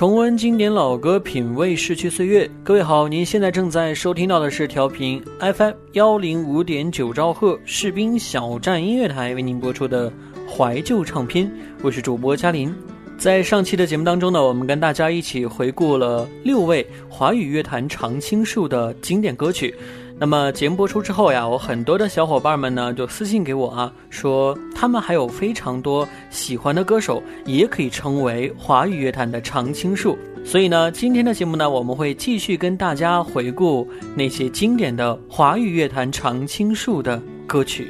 重温经典老歌，品味逝去岁月。各位好，您现在正在收听到的是调频 FM 幺零五点九兆赫士兵小站音乐台为您播出的怀旧唱片。我是主播嘉林。在上期的节目当中呢，我们跟大家一起回顾了六位华语乐坛常青树的经典歌曲。那么节目播出之后呀，我很多的小伙伴们呢就私信给我啊，说他们还有非常多喜欢的歌手，也可以称为华语乐坛的常青树。所以呢，今天的节目呢，我们会继续跟大家回顾那些经典的华语乐坛常青树的歌曲。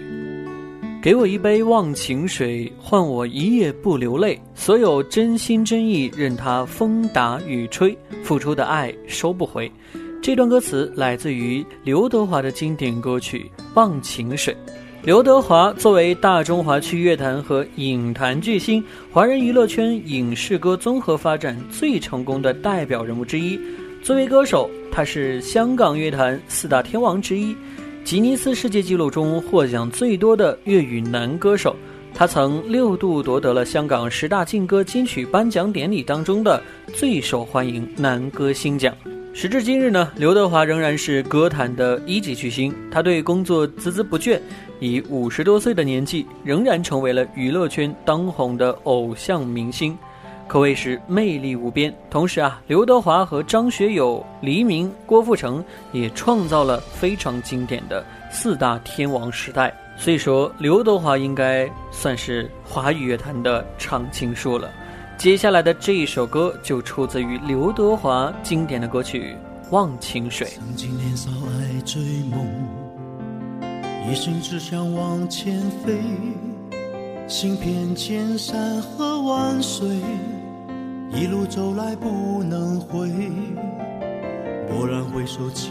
给我一杯忘情水，换我一夜不流泪。所有真心真意，任它风打雨吹，付出的爱收不回。这段歌词来自于刘德华的经典歌曲《忘情水》。刘德华作为大中华区乐坛和影坛巨星，华人娱乐圈影视歌综合发展最成功的代表人物之一。作为歌手，他是香港乐坛四大天王之一，吉尼斯世界纪录中获奖最多的粤语男歌手。他曾六度夺得了香港十大劲歌金曲颁奖典礼当中的最受欢迎男歌星奖。时至今日呢，刘德华仍然是歌坛的一级巨星。他对工作孜孜不倦，以五十多岁的年纪，仍然成为了娱乐圈当红的偶像明星，可谓是魅力无边。同时啊，刘德华和张学友、黎明、郭富城也创造了非常经典的四大天王时代。所以说，刘德华应该算是华语乐坛的常青树了。接下来的这一首歌就出自于刘德华经典的歌曲《忘情水》。曾经年少爱追梦，一生只想往前飞，行遍千山和万水，一路走来不能回。蓦然回首，情，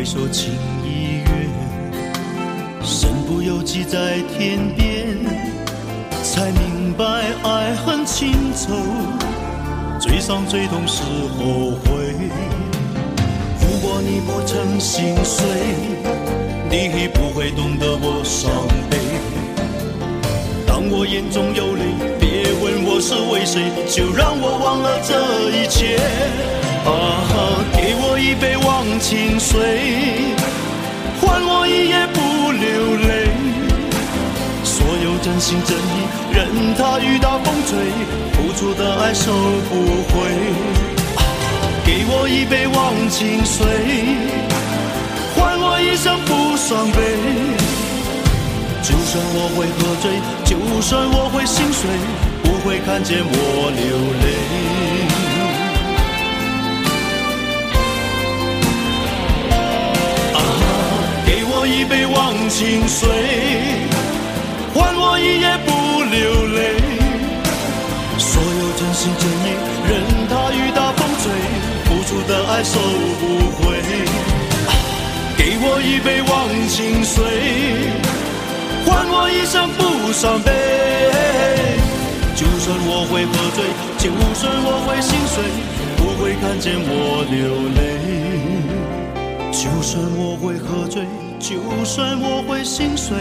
回首情已远，身不由己在天边，才明白爱恨情仇，最伤最痛是后悔。如果你不曾心碎，你不会懂得我伤悲。当我眼中有泪，别问我是为谁，就让我忘了这一切。啊，给我一杯忘情水，换我一夜不流泪。所有真心真意，任它雨打风吹，付出的爱收不回。给我一杯忘情水，换我一生不伤悲。就算我会喝醉，就算我会心碎，不会看见我流泪。给我一杯忘情水。换我一夜不流泪，所有真心真意，任它雨打风吹，付出的爱收不回。给我一杯忘情水，换我一生不伤悲。就算我会喝醉，就算我会心碎，不会看见我流泪。就算我会喝醉，就算我会心碎。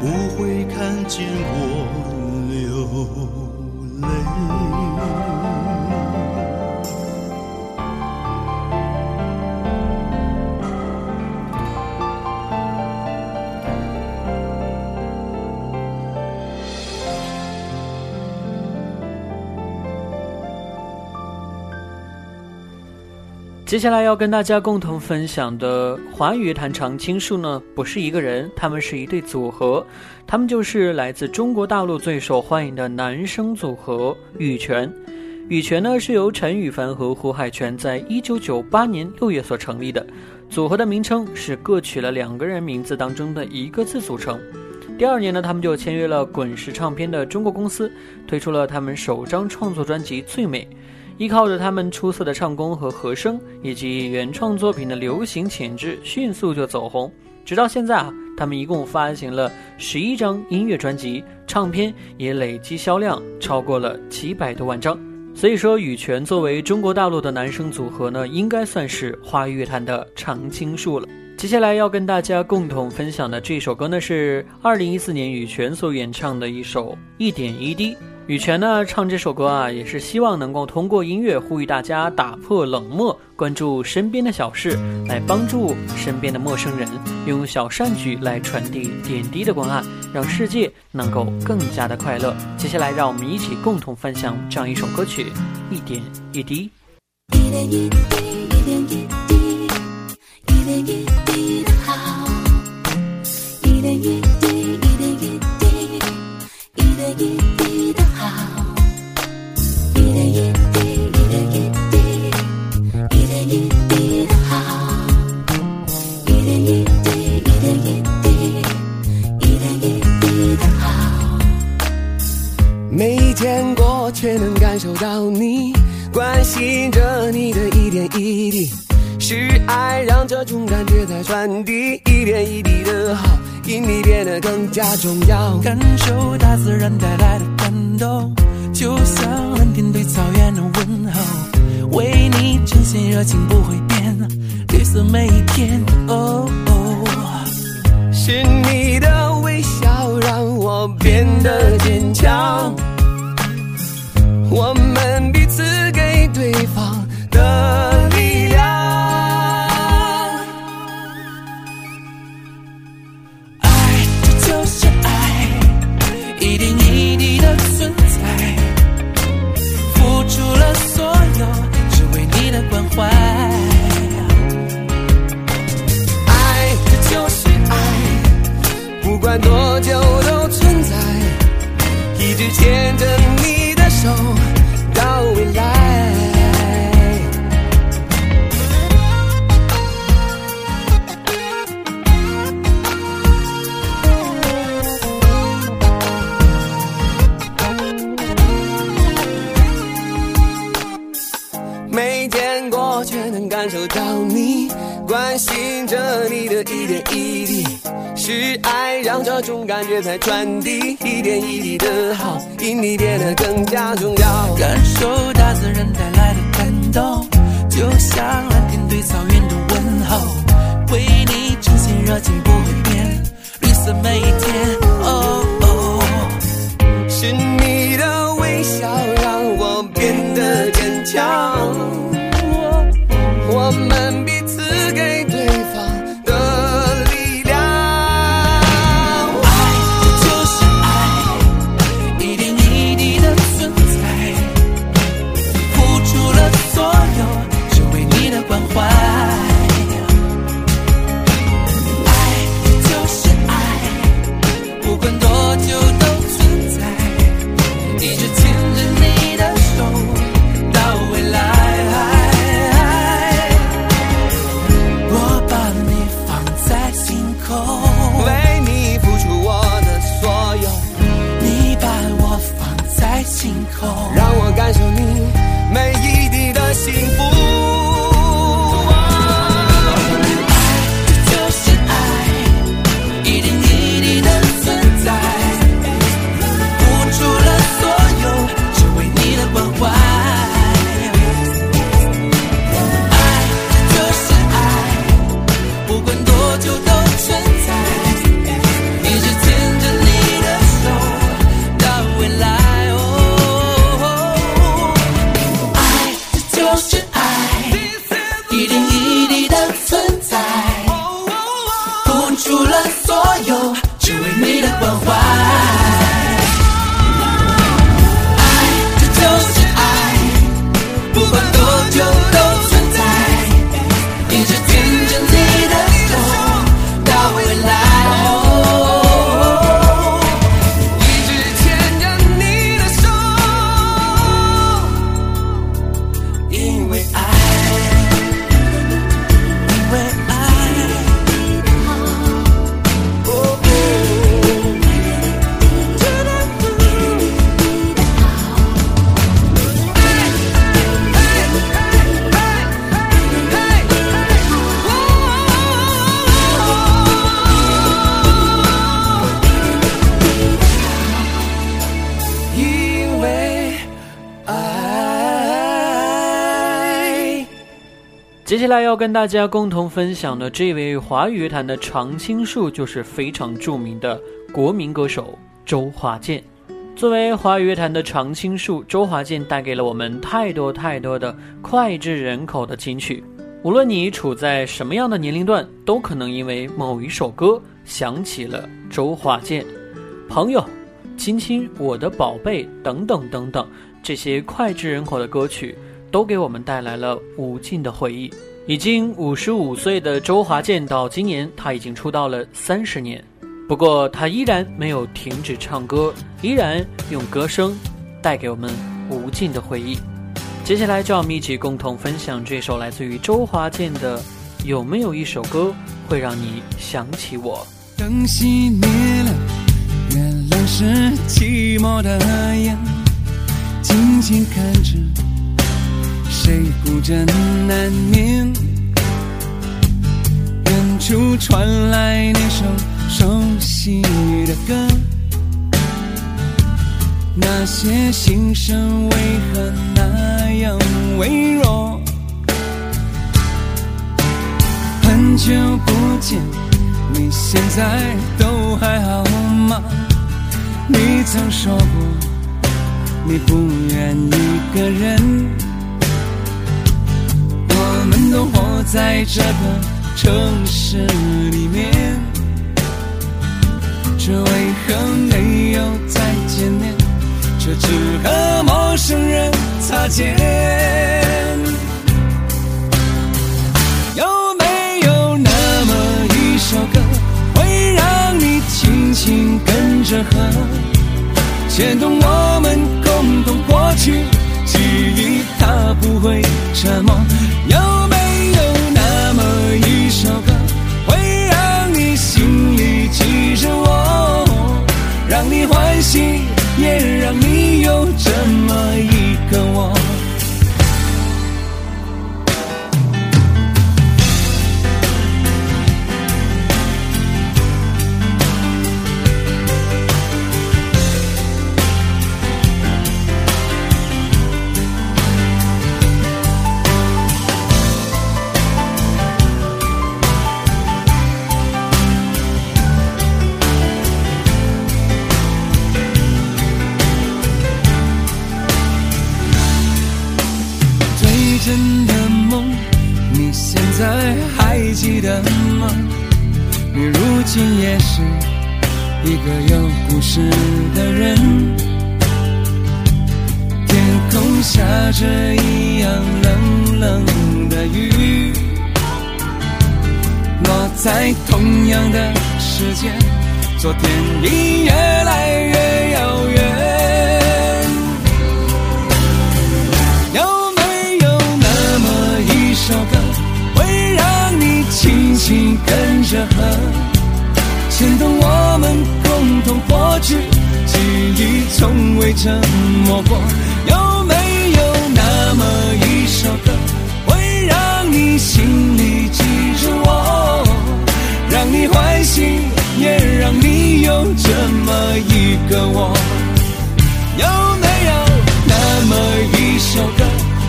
不会看见我流泪。接下来要跟大家共同分享的华语乐坛常青树呢，不是一个人，他们是一对组合，他们就是来自中国大陆最受欢迎的男声组合羽泉。羽泉呢是由陈羽凡和胡海泉在一九九八年六月所成立的，组合的名称是各取了两个人名字当中的一个字组成。第二年呢，他们就签约了滚石唱片的中国公司，推出了他们首张创作专辑《最美》。依靠着他们出色的唱功和和声，以及原创作品的流行潜质，迅速就走红。直到现在啊，他们一共发行了十一张音乐专辑，唱片也累计销量超过了几百多万张。所以说，羽泉作为中国大陆的男声组合呢，应该算是华语乐坛的常青树了。接下来要跟大家共同分享的这首歌呢，是二零一四年羽泉所演唱的一首《一点一滴》。羽泉呢唱这首歌啊，也是希望能够通过音乐呼吁大家打破冷漠，关注身边的小事，来帮助身边的陌生人，用小善举来传递点滴的关爱，让世界能够更加的快乐。接下来，让我们一起共同分享这样一首歌曲，一点一滴。一点一滴，一点一滴，一点一滴的好一点一滴一点一滴一点一滴的好一点一滴一点一滴一点一滴的好一点一滴一点一滴一点一滴的好没见过却能感受到你点滴，一点一滴的好，因你变得更加重要。感受大自然带来的感动，就像蓝天对草原的问候，为你呈现热情不会变，绿色每一天。哦哦，是你的微笑让我变得坚强。我们彼此给对方的感觉在传递，一点一滴的好，因你变得更加重要。感受大自然带来的感动，就像蓝天对草原的问候，为你真心热情不会变，绿色每一天。接下来要跟大家共同分享的这位华语乐坛的常青树，就是非常著名的国民歌手周华健。作为华语乐坛的常青树，周华健带给了我们太多太多的脍炙人口的金曲。无论你处在什么样的年龄段，都可能因为某一首歌想起了周华健。朋友、亲亲、我的宝贝等等等等，这些脍炙人口的歌曲，都给我们带来了无尽的回忆。已经五十五岁的周华健，到今年他已经出道了三十年，不过他依然没有停止唱歌，依然用歌声带给我们无尽的回忆。接下来就让我们一起共同分享这首来自于周华健的《有没有一首歌会让你想起我》。灯熄灭了，原来是寂寞的眼，静静看着谁孤枕难眠。远处传来那首熟悉的歌，那些心声为何那样微弱？很久不见。你现在都还好吗？你曾说过你不愿一个人，都活在这个城市里面，这为何没有再见面？却只和陌生人擦肩。有没有那么一首歌，会让你轻轻跟着和，牵动我们共同过去记忆，它不会沉默。有没时间，昨天已越来越遥远。有没有那么一首歌，会让你轻轻跟着和，牵动我们共同过去，记忆从未沉默过？有没有那么一首歌，会让你心里记着我，让你欢喜，也让你有这么一个我？有没有那么一首歌，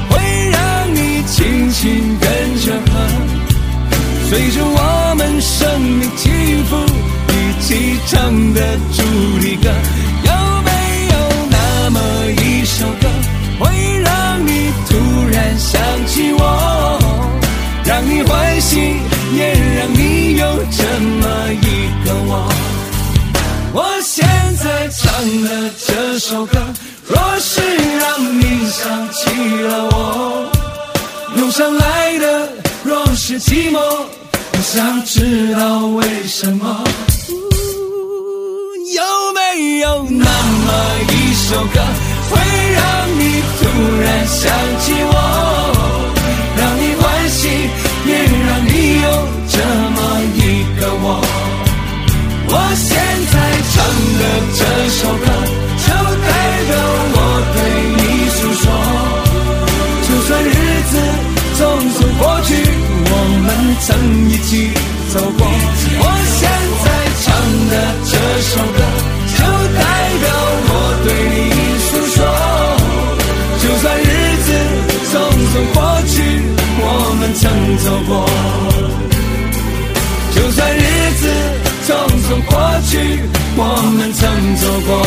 会让你轻轻跟着和，随着我们生命起伏一起唱的主题歌？有没有那么一首歌，会让你突然想起我，让你欢喜，也让你有这么一个我？我现在唱的这首歌，若是让你想起了我，涌上来的若是寂寞，我想知道为什么。有没有那么一首歌，会让你突然想起我，现在唱的这首歌，就代表我对你诉说。就算日子匆匆过去，我们曾一起走过。我想去我们曾走过。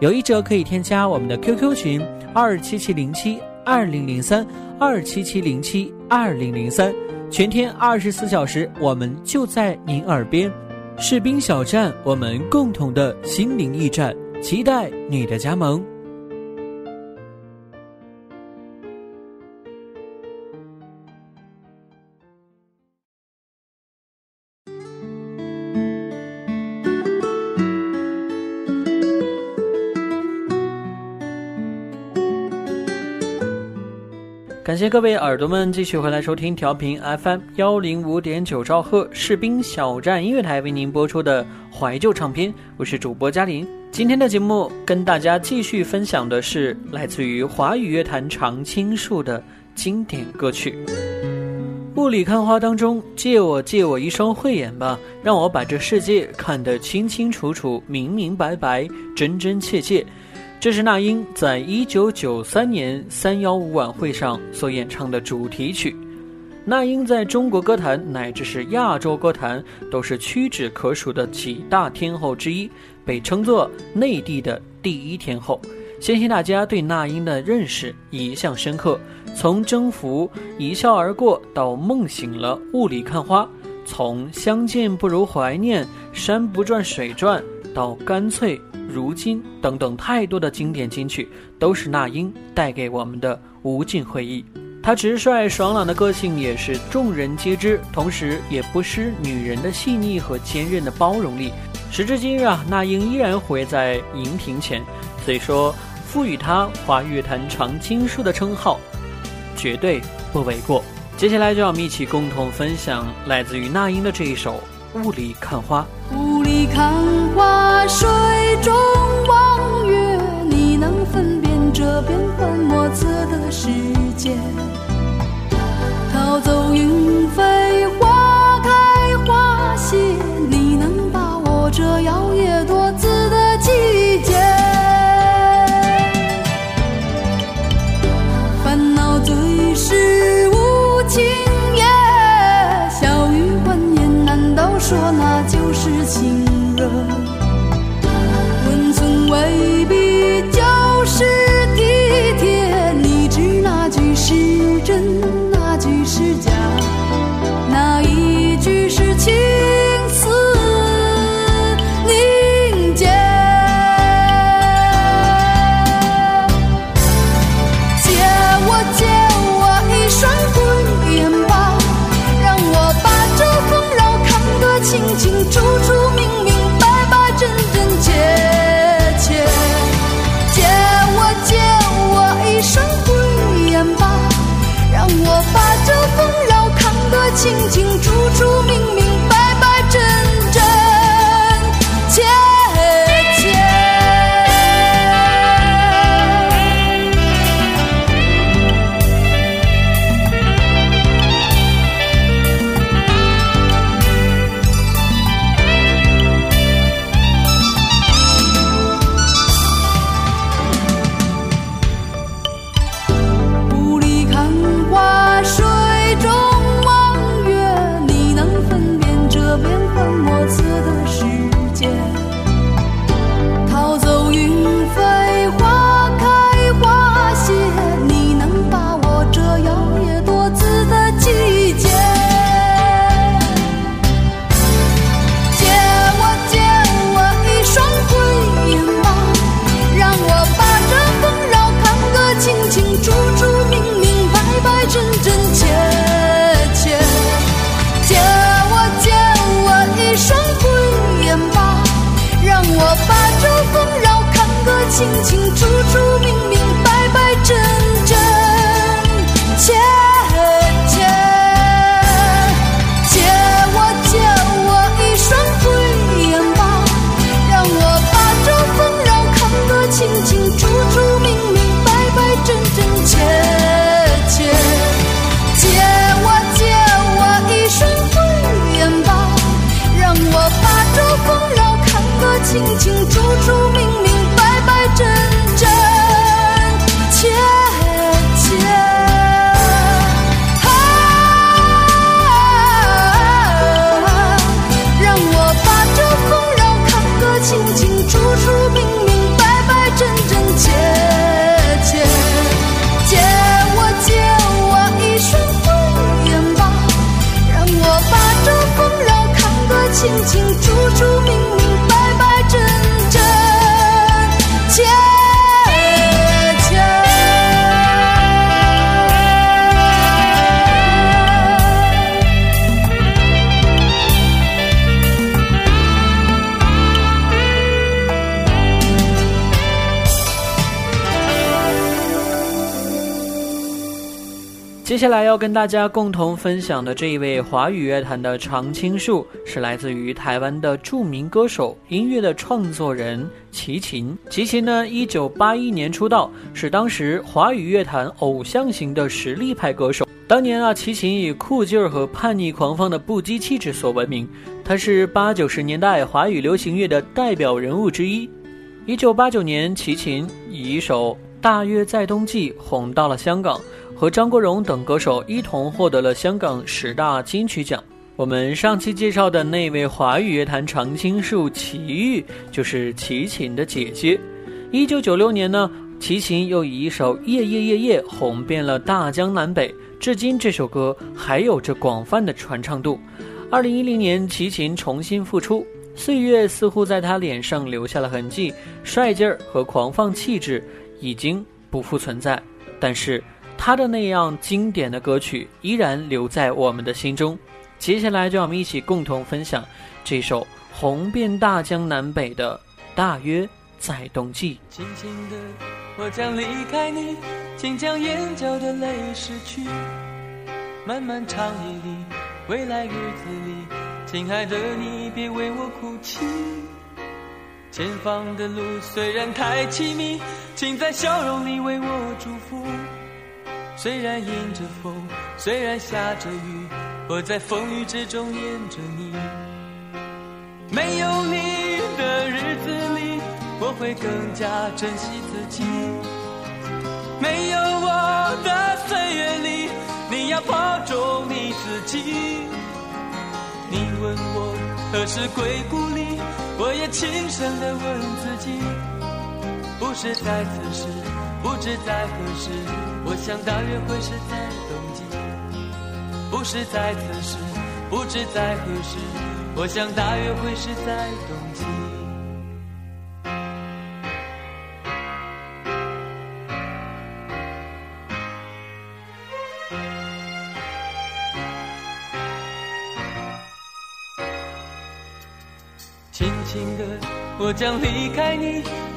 有意者可以添加我们的 QQ 群二七七零七二零零三二七七零七二零零三，全天二十四小时，我们就在您耳边。士兵小站，我们共同的心灵驿站，期待你的加盟。感谢各位耳朵们继续回来收听调频 FM 幺零五点九兆赫士兵小站音乐台为您播出的怀旧唱片，我是主播嘉林。今天的节目跟大家继续分享的是来自于华语乐坛常青树的经典歌曲《雾里看花》当中，借我借我一双慧眼吧，让我把这世界看得清清楚楚、明明白白、真真切切。这是那英在一九九三年三幺五晚会上所演唱的主题曲。那英在中国歌坛乃至是亚洲歌坛都是屈指可数的几大天后之一，被称作内地的第一天后。相信大家对那英的认识一向深刻，从征服一笑而过到梦醒了雾里看花，从相见不如怀念山不转水转到干脆如今》等等太多的经典金曲，都是那英带给我们的无尽回忆。她直率爽朗的个性也是众人皆知，同时也不失女人的细腻和坚韧的包容力。时至今日啊，那英依然活跃在荧屏前，所以说赋予她华乐坛常青树的称号，绝对不为过。接下来就让我们一起共同分享来自于那英的这一首《雾里看花》。雾看花，水中望月，你能分辨这变幻莫测的世界？清清楚楚、接下来要跟大家共同分享的这一位华语乐坛的常青树，是来自于台湾的著名歌手、音乐的创作人齐秦。齐秦呢，一九八一年出道，是当时华语乐坛偶像型的实力派歌手。当年啊，齐秦以酷劲儿和叛逆狂放的不羁气质所闻名，他是八九十年代华语流行乐的代表人物之一。一九八九年，齐秦以一首《大约在冬季》红到了香港，和张国荣等歌手一同获得了香港十大金曲奖。我们上期介绍的那位华语乐坛常青树齐豫，就是齐秦的姐姐。一九九六年呢，齐秦又以一首《夜夜夜夜》红遍了大江南北，至今这首歌还有着广泛的传唱度。二零一零年，齐秦重新复出，岁月似乎在他脸上留下了痕迹，帅劲儿和狂放气质已经不复存在，但是他的那样经典的歌曲依然留在我们的心中。接下来，就让我们一起共同分享这首红遍大江南北的《大约在冬季》。轻轻的，我将离开你，请将眼角的泪拭去。漫漫长夜里，未来日子里，亲爱的你别为我哭泣。前方的路虽然太凄迷，请在笑容里为我祝福。虽然迎着风，虽然下着雨，我在风雨之中念着你。没有你的日子里，我会更加珍惜自己。没有我的岁月里，你要保重你自己。你问我何时归故里，我也轻声地问自己，不是在此时，不知在何时，我想大约会是在冬季。不是在此时，不知在何时，我想大约会是在冬季。轻轻的，我将离开你，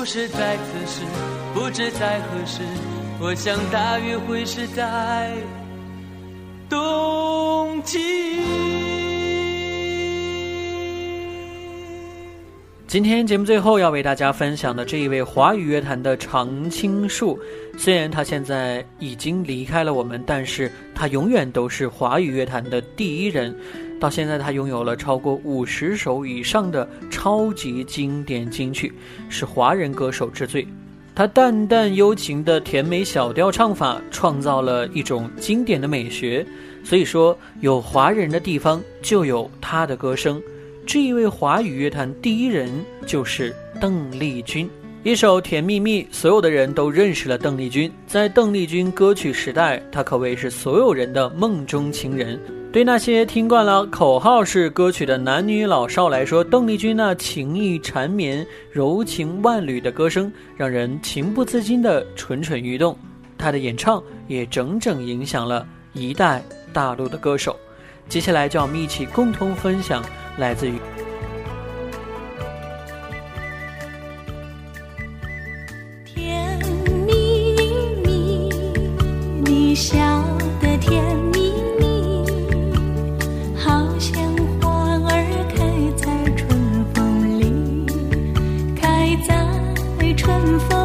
不是在此时，不知在何时，我想大约会是在冬季。今天节目最后要为大家分享的这一位华语乐坛的常青树，虽然他现在已经离开了我们，但是他永远都是华语乐坛的第一人。到现在，他拥有了超过五十首以上的超级经典金曲，是华人歌手之最。他淡淡幽情的甜美小调唱法，创造了一种经典的美学。所以说，有华人的地方就有他的歌声。这一位华语乐坛第一人就是邓丽君。一首《甜蜜蜜》，所有的人都认识了邓丽君。在邓丽君歌曲时代，她可谓是所有人的梦中情人。对那些听惯了口号式歌曲的男女老少来说，邓丽君那情意缠绵、柔情万缕的歌声，让人情不自禁的蠢蠢欲动。她的演唱也整整影响了一代大陆的歌手。接下来，就让我们一起共同分享来自于。甜蜜蜜，你笑得甜春风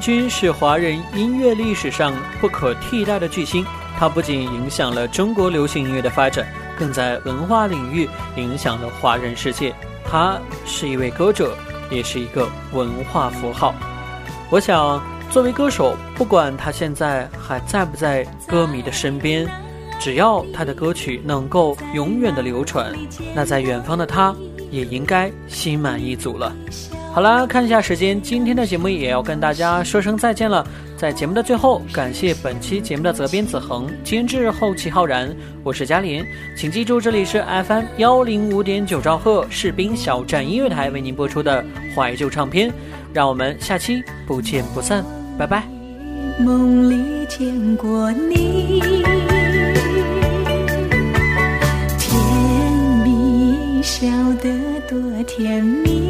君是华人音乐历史上不可替代的巨星，他不仅影响了中国流行音乐的发展，更在文化领域影响了华人世界。他是一位歌者，也是一个文化符号。我想，作为歌手，不管他现在还在不在歌迷的身边，只要他的歌曲能够永远的流传，那在远方的他也应该心满意足了。好啦，看一下时间，今天的节目也要跟大家说声再见了。在节目的最后，感谢本期节目的责编子恒、监制后期浩然，我是嘉玲，请记住这里是 FM 幺零五点九兆赫士兵小站音乐台为您播出的怀旧唱片，让我们下期不见不散，拜拜。梦里见过你，甜蜜笑得多甜蜜。